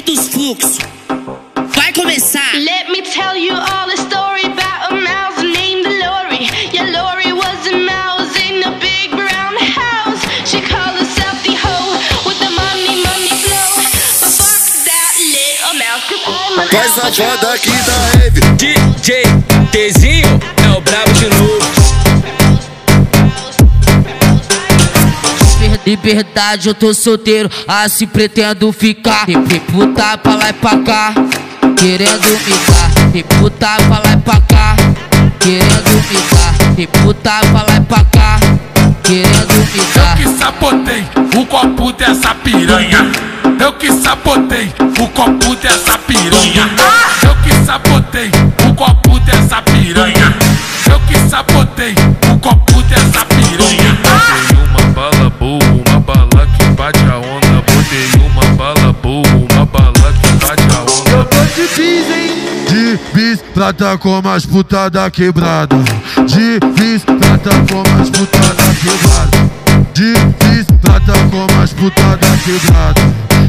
Live dos Fux. Vai começar. Let me tell you all the story about a mouse named Lori. Yeah, Lori was a mouse in a big brown house. She called herself the hoe with the money, money flow. But fuck that little mouse, cause I'm a Vai aqui da rave. DJ Tzinho é o brabo de novo. Liberdade, eu tô solteiro, assim pretendo ficar. E puta pra lá e pra cá, querendo me dar. E puta pra lá e pra cá, querendo me dar. E puta pra lá e pra cá, querendo me dar. Eu que sabotei o copo dessa piranha. Eu que sabotei o copo dessa piranha. De bis, prata com as puta da quebrada. De bis, prata com as puta da quebrada. De bis, prata com as puta da quebrada.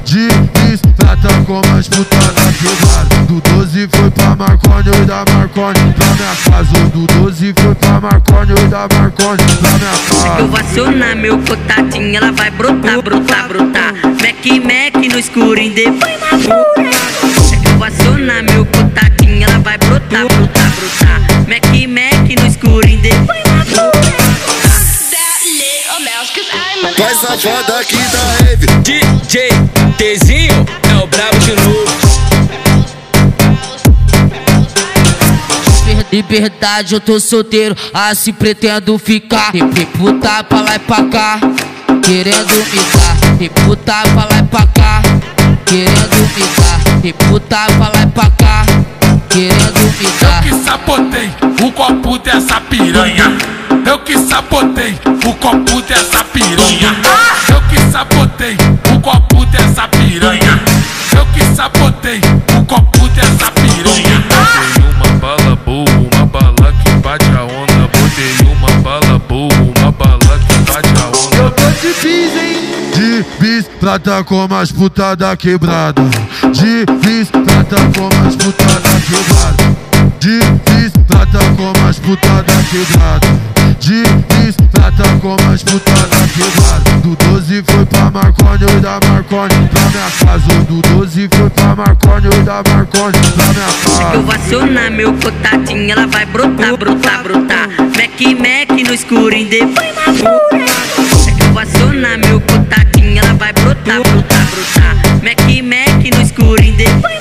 De bis, prata com as puta da quebrada. Do 12 foi pra Marconi e da Marconi pra minha casa. Do 12 foi pra Marconi e da Marconi pra minha casa. Eu vou acionar meu cotadinho, ela vai brotar, brotar, brotar. Mac, Mac no escurinho, depois Mac, Mac no escurinho, depois na fura. Mais safada aqui da rave. DJ Tzinho é o brabo de novo. Liberdade, eu tô solteiro, assim pretendo ficar. E puta pra lá e pra cá, querendo me dar. E puta pra lá e pra cá, querendo me dar. E puta pra lá e pra cá, querendo dar. Eu que sabotei o copo dessa piranha. Eu que sabotei o copo dessa piranha. Eu que sabotei o copo dessa piranha. Eu que sabotei o copo dessa piranha. Botei uma bala boa, uma bala que bate a onda. Botei uma bala boa, uma bala que bate a onda. Eu tô de bis, hein? De bis, prata com as puta da quebrada. De bis, prata com as puta da quebrada. De bis, prata com as puta da quebrada. De bis, prata com as puta da quebrada. Do 12 foi pra Marconi e da Marconi pra minha casa. Do 12 foi pra Marconi e da Marconi pra minha É que eu casa. vou acionar meu cotadinho, ela vai brotar, brotar, brotar. Mac, Mac no escurinho, depois na fura. Acionar